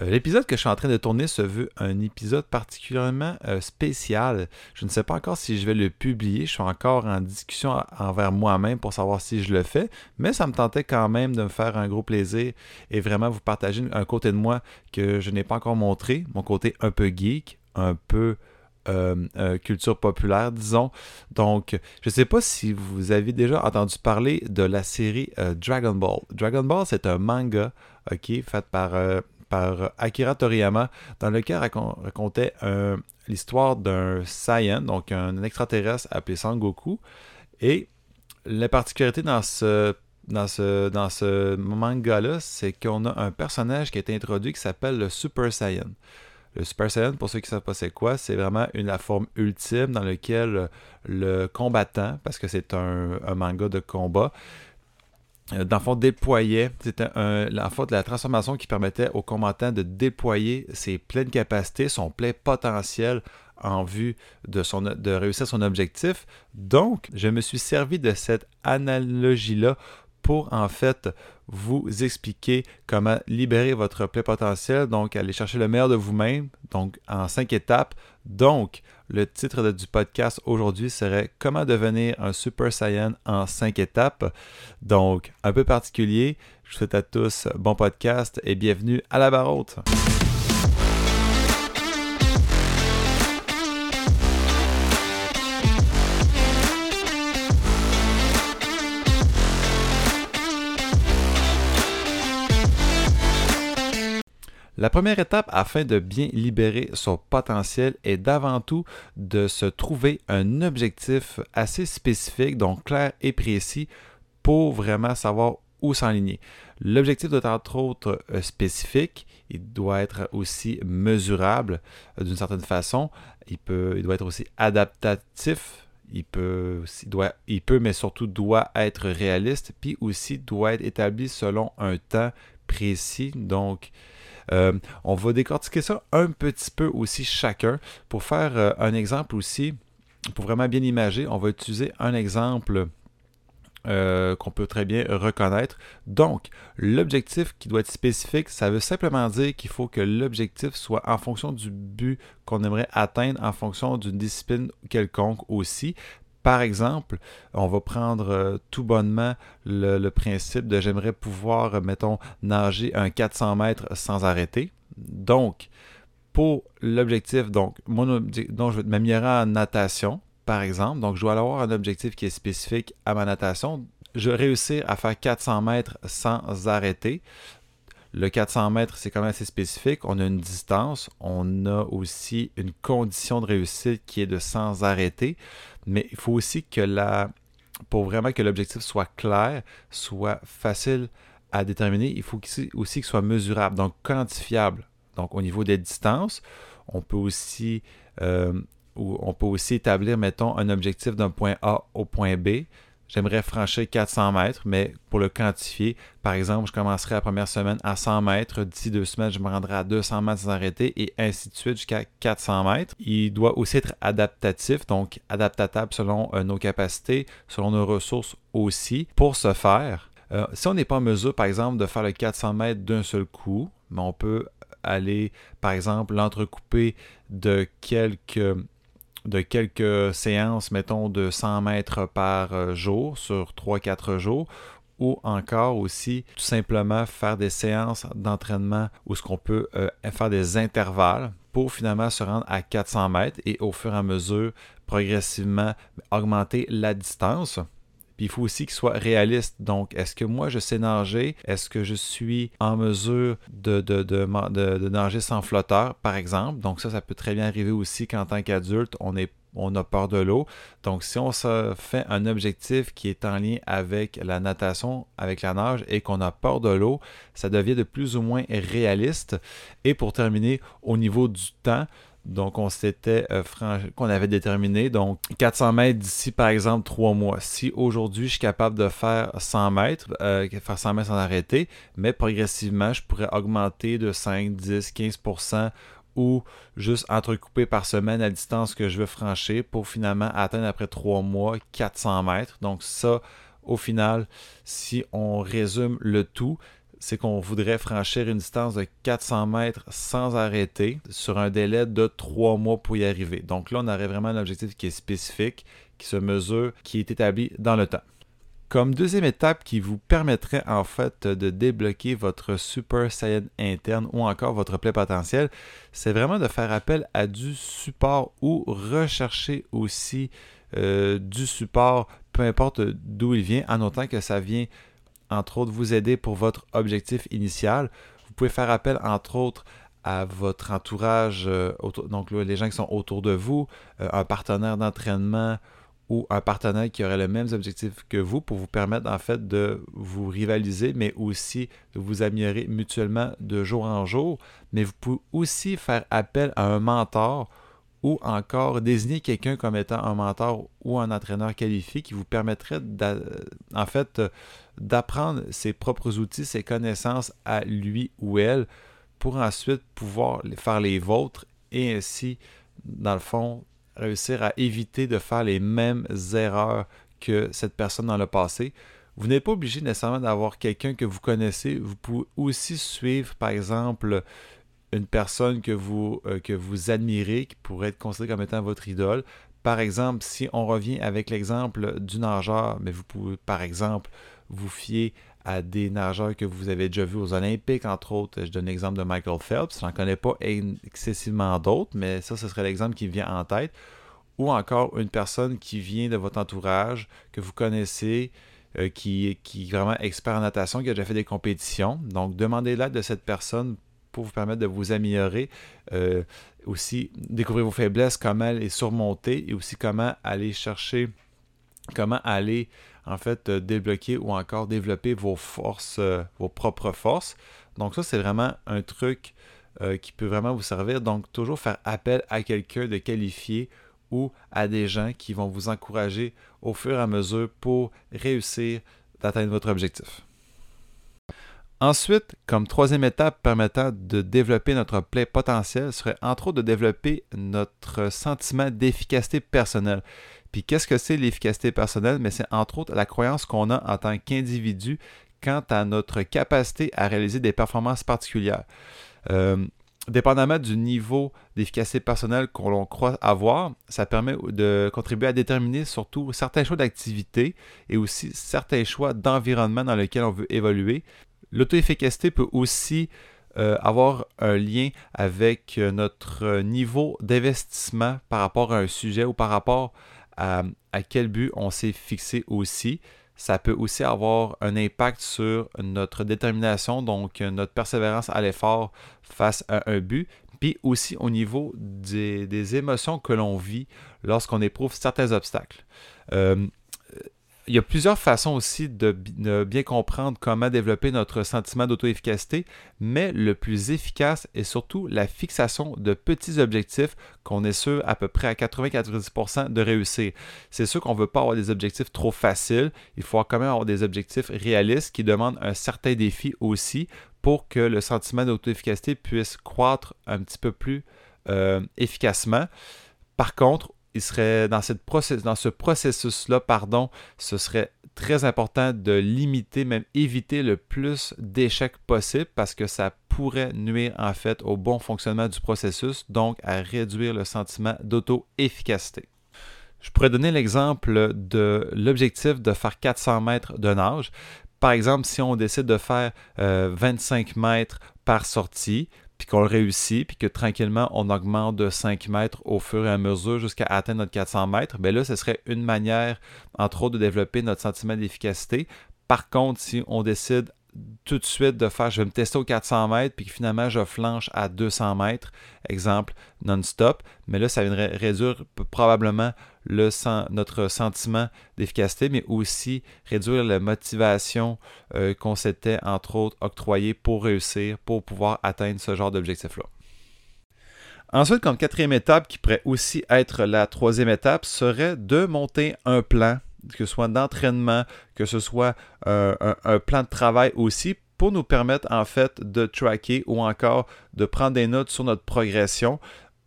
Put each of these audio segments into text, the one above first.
Euh, l'épisode que je suis en train de tourner se veut un épisode particulièrement euh, spécial. Je ne sais pas encore si je vais le publier. Je suis encore en discussion envers moi-même pour savoir si je le fais. Mais ça me tentait quand même de me faire un gros plaisir et vraiment vous partager un côté de moi que je n'ai pas encore montré. Mon côté un peu geek, un peu euh, culture populaire, disons. Donc, je ne sais pas si vous avez déjà entendu parler de la série Dragon Ball. Dragon Ball, c'est un manga, ok, fait par par Akira Toriyama, dans lequel racontait l'histoire d'un Saiyan, donc un extraterrestre appelé Sangoku. Et la particularité dans ce, dans manga-là, c'est qu'on a un personnage qui a été introduit qui s'appelle le Super Saiyan. Le Super Saiyan, pour ceux qui ne savent pas c'est quoi, c'est vraiment une, la forme ultime dans laquelle le combattant, parce que c'est un, manga de combat, euh, dans le fond, déployait, c'était en fait, la transformation qui permettait au combattant de déployer ses pleines capacités, son plein potentiel en vue de réussir son objectif. Donc, je me suis servi de cette analogie-là pour en fait vous expliquer comment libérer votre plein potentiel, donc aller chercher le meilleur de vous-même, donc en cinq étapes. Donc, le titre du podcast aujourd'hui serait Comment devenir un Super Saiyan en cinq étapes. Donc, un peu particulier. Je vous souhaite à tous bon podcast et bienvenue à la barre haute. La première étape afin de bien libérer son potentiel est d'avant tout de se trouver un objectif assez spécifique, donc clair et précis, pour vraiment savoir où s'enligner. L'objectif doit être entre autres euh, spécifique, il doit être aussi mesurable euh, d'une certaine façon, il, doit être aussi adaptatif, il peut, mais surtout doit être réaliste, puis aussi doit être établi selon un temps précis. On va décortiquer ça un petit peu aussi chacun pour faire euh, un exemple aussi, pour vraiment bien imager. On va utiliser un exemple euh, qu'on peut très bien reconnaître. Donc, l'objectif qui doit être spécifique, ça veut simplement dire qu'il faut que l'objectif soit en fonction du but qu'on aimerait atteindre, en fonction d'une discipline quelconque aussi. Par exemple, on va prendre euh, tout bonnement le, principe de j'aimerais pouvoir, mettons, nager un 400 mètres sans arrêter. Donc, pour l'objectif, donc, donc, je vais m'améliorer en natation, par exemple. Donc, je dois avoir un objectif qui est spécifique à ma natation. Je vais réussir à faire 400 mètres sans arrêter. Le 400 mètres, c'est quand même assez spécifique. On a une distance. On a aussi une condition de réussite qui est de sans arrêter. Mais il faut aussi que la, pour vraiment que l'objectif soit clair, soit facile à déterminer, il faut aussi qu'il soit mesurable, donc quantifiable. Donc au niveau des distances, on peut aussi, euh, on peut aussi établir, mettons, un objectif d'un point A au point B j'aimerais franchir 400 mètres, mais pour le quantifier, par exemple, je commencerai la première semaine à 100 mètres, d'ici deux semaines, je me rendrai à 200 mètres sans arrêter, et ainsi de suite jusqu'à 400 mètres. Il doit aussi être adaptatif, donc adaptatable selon euh, nos capacités, selon nos ressources aussi. Pour ce faire, euh, si on n'est pas en mesure, par exemple, de faire le 400 mètres d'un seul coup, mais on peut aller, par exemple, l'entrecouper de quelques de quelques séances, mettons, de 100 mètres par euh, jour sur 3-4 jours, ou encore aussi tout simplement faire des séances d'entraînement où ce qu'on peut euh, faire des intervalles pour finalement se rendre à 400 mètres et au fur et à mesure progressivement augmenter la distance. Puis il faut aussi qu'il soit réaliste. Donc, est-ce que moi, je sais nager? Est-ce que je suis en mesure de, nager sans flotteur, par exemple? Donc, ça, ça peut très bien arriver aussi qu'en tant qu'adulte, on est on a peur de l'eau. Donc, si on se fait un objectif qui est en lien avec la natation, avec la nage et qu'on a peur de l'eau, ça devient de plus ou moins réaliste. Et pour terminer, au niveau du temps, donc, on s'était euh, qu'on avait déterminé. Donc, 400 mètres d'ici, par exemple, 3 mois. Si aujourd'hui, je suis capable de faire 100 mètres, euh, faire 100 mètres sans arrêter, mais progressivement, je pourrais augmenter de 5, 10, 15 ou juste entrecouper par semaine la distance que je veux franchir pour finalement atteindre après 3 mois 400 mètres. Donc, ça, au final, si on résume le tout, c'est qu'on voudrait franchir une distance de 400 mètres sans arrêter sur un délai de 3 mois pour y arriver. Donc là, on aurait vraiment un objectif qui est spécifique, qui se mesure, qui est établi dans le temps. Comme deuxième étape qui vous permettrait en fait de débloquer votre Super Saiyan interne ou encore votre plein potentiel, c'est vraiment de faire appel à du support ou rechercher aussi euh, du support, peu importe d'où il vient, en notant que ça vient entre autres vous aider pour votre objectif initial. Vous pouvez faire appel entre autres à votre entourage, euh, donc les gens qui sont autour de vous, euh, un partenaire d'entraînement ou un partenaire qui aurait le même objectif que vous pour vous permettre en fait de vous rivaliser, mais aussi de vous améliorer mutuellement de jour en jour. Mais vous pouvez aussi faire appel à un mentor ou encore désigner quelqu'un comme étant un mentor ou un entraîneur qualifié qui vous permettrait en fait d'apprendre ses propres outils, ses connaissances à lui ou elle pour ensuite pouvoir faire les vôtres et ainsi, dans le fond, réussir à éviter de faire les mêmes erreurs que cette personne dans le passé. Vous n'êtes pas obligé nécessairement d'avoir quelqu'un que vous connaissez. Vous pouvez aussi suivre, par exemple, une personne que vous, euh, que vous admirez, qui pourrait être considérée comme étant votre idole. Par exemple, si on revient avec l'exemple du nageur, mais vous pouvez, par exemple, vous fier à des nageurs que vous avez déjà vus aux Olympiques, entre autres. Je donne l'exemple de Michael Phelps. Je n'en connais pas excessivement d'autres, mais ça, ce serait l'exemple qui vient en tête. Ou encore une personne qui vient de votre entourage, que vous connaissez, euh, qui, qui est vraiment expert en natation, qui a déjà fait des compétitions. Donc, demandez l'aide de cette personne pour vous permettre de vous améliorer. Euh, aussi, découvrir vos faiblesses, comment les surmonter et aussi comment aller chercher, comment aller en fait, euh, débloquer ou encore développer vos forces, euh, vos propres forces. Donc ça, c'est vraiment un truc euh, qui peut vraiment vous servir. Donc toujours faire appel à quelqu'un de qualifié ou à des gens qui vont vous encourager au fur et à mesure pour réussir d'atteindre votre objectif. Ensuite, comme troisième étape permettant de développer notre plein potentiel serait entre autres de développer notre sentiment d'efficacité personnelle. Puis qu'est-ce que c'est l'efficacité personnelle? Mais c'est entre autres la croyance qu'on a en tant qu'individu quant à notre capacité à réaliser des performances particulières. Euh, dépendamment du niveau d'efficacité personnelle qu'on croit avoir, ça permet de contribuer à déterminer surtout certains choix d'activité et aussi certains choix d'environnement dans lequel on veut évoluer. L'auto-efficacité peut aussi euh, avoir un lien avec euh, notre niveau d'investissement par rapport à un sujet ou par rapport à, quel but on s'est fixé aussi. Ça peut aussi avoir un impact sur notre détermination, donc notre persévérance à l'effort face à un but, puis aussi au niveau des, émotions que l'on vit lorsqu'on éprouve certains obstacles. Euh, il y a plusieurs façons aussi de, bien comprendre comment développer notre sentiment d'auto-efficacité, mais le plus efficace est surtout la fixation de petits objectifs qu'on est sûr à peu près à 80-90% de réussir. C'est sûr qu'on ne veut pas avoir des objectifs trop faciles, il faut quand même avoir des objectifs réalistes qui demandent un certain défi aussi pour que le sentiment d'auto-efficacité puisse croître un petit peu plus euh, efficacement. Par contre, serait dans, cette dans ce processus-là, pardon, ce serait très important de limiter, même éviter le plus d'échecs possible parce que ça pourrait nuire en fait au bon fonctionnement du processus, donc à réduire le sentiment d'auto-efficacité. Je pourrais donner l'exemple de l'objectif de faire 400 mètres de nage. Par exemple, si on décide de faire 25 euh, mètres par sortie, puis qu'on le réussit, puis que tranquillement on augmente de 5 mètres au fur et à mesure jusqu'à atteindre notre 400 mètres, bien là, ce serait une manière, entre autres, de développer notre sentiment d'efficacité. Par contre, si on décide tout de suite de faire, je vais me tester au 400 mètres, puis finalement je flanche à 200 mètres, exemple non-stop, mais là, ça viendrait réduire probablement le, notre sentiment d'efficacité, mais aussi réduire la motivation euh, qu'on s'était, entre autres, octroyée pour réussir, pour pouvoir atteindre ce genre d'objectif-là. Ensuite, comme quatrième étape, qui pourrait aussi être la troisième étape, serait de monter un plan que ce soit d'entraînement, que ce soit euh, un, plan de travail aussi, pour nous permettre en fait de tracker ou encore de prendre des notes sur notre progression.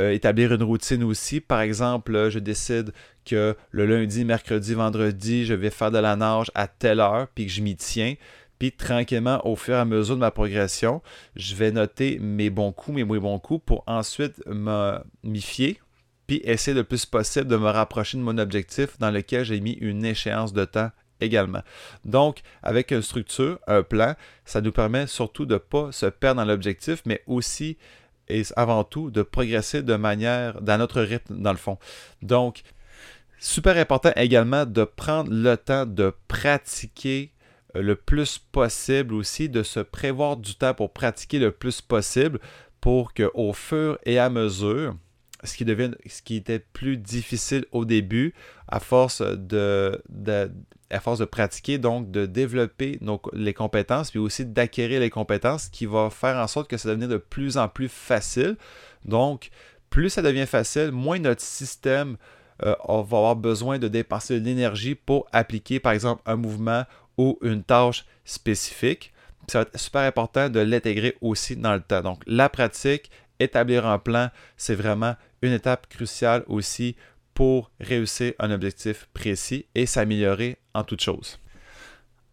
Euh, établir une routine aussi. Par exemple, je décide que le lundi, mercredi, vendredi, je vais faire de la nage à telle heure, puis que je m'y tiens. Puis tranquillement, au fur et à mesure de ma progression, je vais noter mes bons coups, mes moins bons coups pour ensuite m'y fier, puis essayer le plus possible de me rapprocher de mon objectif dans lequel j'ai mis une échéance de temps également. Donc, avec une structure, un plan, ça nous permet surtout de ne pas se perdre dans l'objectif, mais aussi et avant tout de progresser de manière dans notre rythme dans le fond. Donc, super important également de prendre le temps de pratiquer euh, le plus possible aussi, de se prévoir du temps pour pratiquer le plus possible pour qu'au fur et à mesure, ce qui, devient, ce qui était plus difficile au début, à force de, à force de pratiquer, donc de développer les compétences, puis aussi d'acquérir les compétences, qui va faire en sorte que ça devienne de plus en plus facile. Donc, plus ça devient facile, moins notre système euh, va avoir besoin de dépenser de l'énergie pour appliquer, par exemple, un mouvement ou une tâche spécifique. Ça va être super important de l'intégrer aussi dans le temps. Donc, la pratique, établir un plan, c'est vraiment une étape cruciale aussi pour réussir un objectif précis et s'améliorer en toute chose.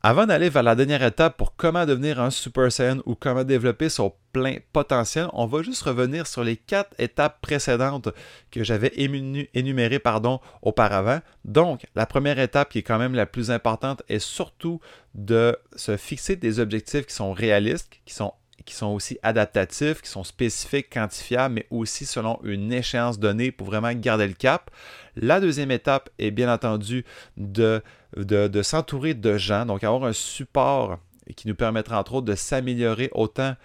Avant d'aller vers la dernière étape pour comment devenir un Super Saiyan ou comment développer son plein potentiel, on va juste revenir sur les quatre étapes précédentes que j'avais énumérées pardon, auparavant. Donc, la première étape qui est quand même la plus importante est surtout de se fixer des objectifs qui sont réalistes, qui sont qui sont aussi adaptatifs, qui sont spécifiques, quantifiables, mais aussi selon une échéance donnée pour vraiment garder le cap. La deuxième étape est bien entendu de, de, s'entourer de gens, donc avoir un support qui nous permettra entre autres de s'améliorer autant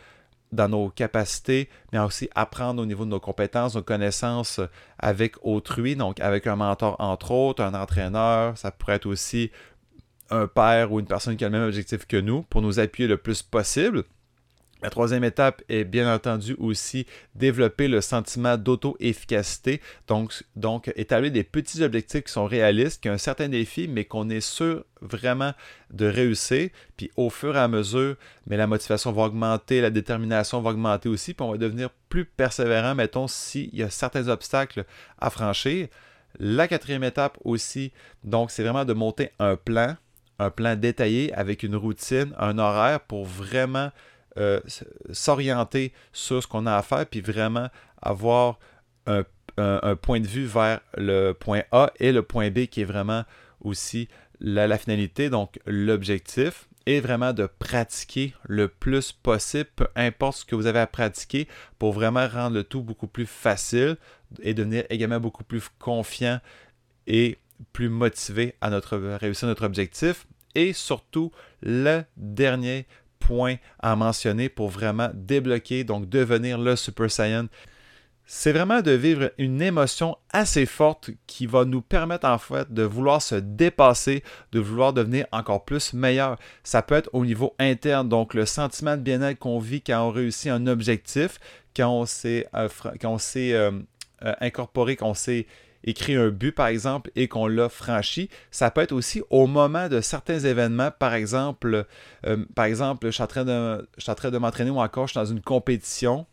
dans nos capacités, mais aussi apprendre au niveau de nos compétences, nos connaissances avec autrui, donc avec un mentor entre autres, un entraîneur, ça pourrait être aussi un père ou une personne qui a le même objectif que nous pour nous appuyer le plus possible. La troisième étape est bien entendu aussi développer le sentiment d'auto-efficacité, donc, établir des petits objectifs qui sont réalistes, qui ont un certain défi, mais qu'on est sûr vraiment de réussir. Puis au fur et à mesure, mais la motivation va augmenter, la détermination va augmenter aussi, puis on va devenir plus persévérant, mettons, s'il y a certains obstacles à franchir. La quatrième étape aussi, donc, c'est vraiment de monter un plan, un plan détaillé avec une routine, un horaire pour vraiment euh, s'orienter sur ce qu'on a à faire, puis vraiment avoir un, point de vue vers le point A et le point B qui est vraiment aussi la, finalité, donc l'objectif, et vraiment de pratiquer le plus possible, peu importe ce que vous avez à pratiquer, pour vraiment rendre le tout beaucoup plus facile et devenir également beaucoup plus confiant et plus motivé à notre réussir notre objectif. Et surtout, le dernier à mentionner pour vraiment débloquer, donc devenir le Super Saiyan. C'est vraiment de vivre une émotion assez forte qui va nous permettre en fait de vouloir se dépasser, de vouloir devenir encore plus meilleur. Ça peut être au niveau interne, donc le sentiment de bien-être qu'on vit quand on réussit un objectif, quand on s'est euh, euh, euh, incorporé, qu'on s'est écrit un but, par exemple, et qu'on l'a franchi. Ça peut être aussi au moment de certains événements, par exemple, euh, par exemple, je suis en train de, m'entraîner ou encore je suis dans une compétition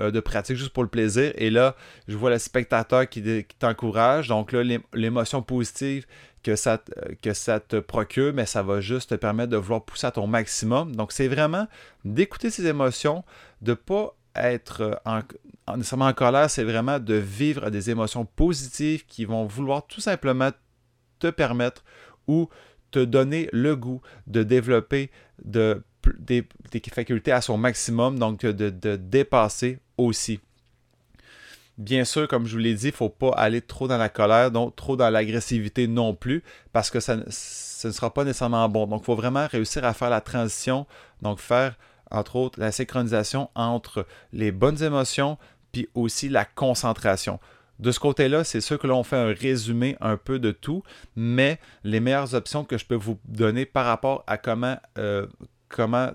euh, de pratique juste pour le plaisir. Et là, je vois le spectateur qui, t'encourage. Donc là, l'émotion positive que ça, que ça te procure, mais ça va juste te permettre de vouloir pousser à ton maximum. Donc, c'est vraiment d'écouter ces émotions, de ne pas être euh, en, nécessairement en colère, c'est vraiment de vivre des émotions positives qui vont vouloir tout simplement te permettre ou te donner le goût de développer de, des, facultés à son maximum, donc de, dépasser aussi. Bien sûr, comme je vous l'ai dit, il ne faut pas aller trop dans la colère, donc trop dans l'agressivité non plus, parce que ça, ça ne sera pas nécessairement bon. Donc, il faut vraiment réussir à faire la transition, donc faire entre autres la synchronisation entre les bonnes émotions puis aussi la concentration. De ce côté-là, c'est sûr que là, on fait un résumé un peu de tout, mais les meilleures options que je peux vous donner par rapport à comment, euh,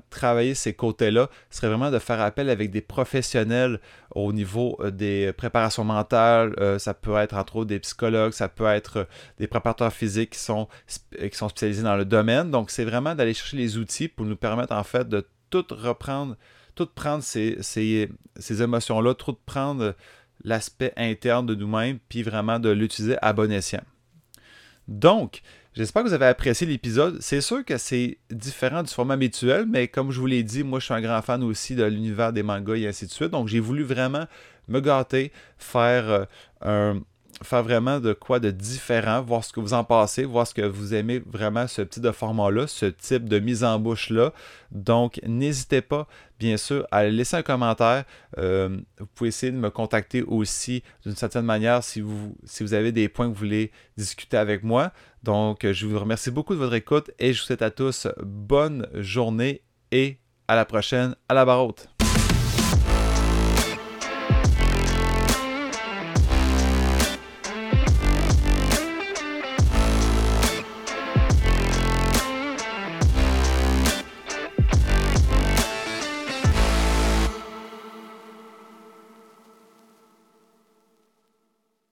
travailler ces côtés-là serait vraiment de faire appel avec des professionnels au niveau euh, des préparations mentales. Euh, ça peut être entre autres des psychologues, ça peut être des préparateurs physiques qui sont, qui sont spécialisés dans le domaine. Donc, c'est vraiment d'aller chercher les outils pour nous permettre en fait de tout reprendre, tout prendre ces, ces, émotions-là, tout prendre l'aspect interne de nous-mêmes, puis vraiment de l'utiliser à bon escient. Donc, J'espère que vous avez apprécié l'épisode. C'est sûr que c'est différent du format habituel, mais comme je vous l'ai dit, moi je suis un grand fan aussi de l'univers des mangas et ainsi de suite. Donc j'ai voulu vraiment me gâter, faire euh, un, faire vraiment de quoi de différent, voir ce que vous en pensez, voir ce que vous aimez vraiment ce type de format-là, ce type de mise en bouche-là. Donc, n'hésitez pas, bien sûr, à laisser un commentaire. Euh, vous pouvez essayer de me contacter aussi d'une certaine manière si vous, avez des points que vous voulez discuter avec moi. Donc, je vous remercie beaucoup de votre écoute et je vous souhaite à tous bonne journée et à la prochaine à la barre haute.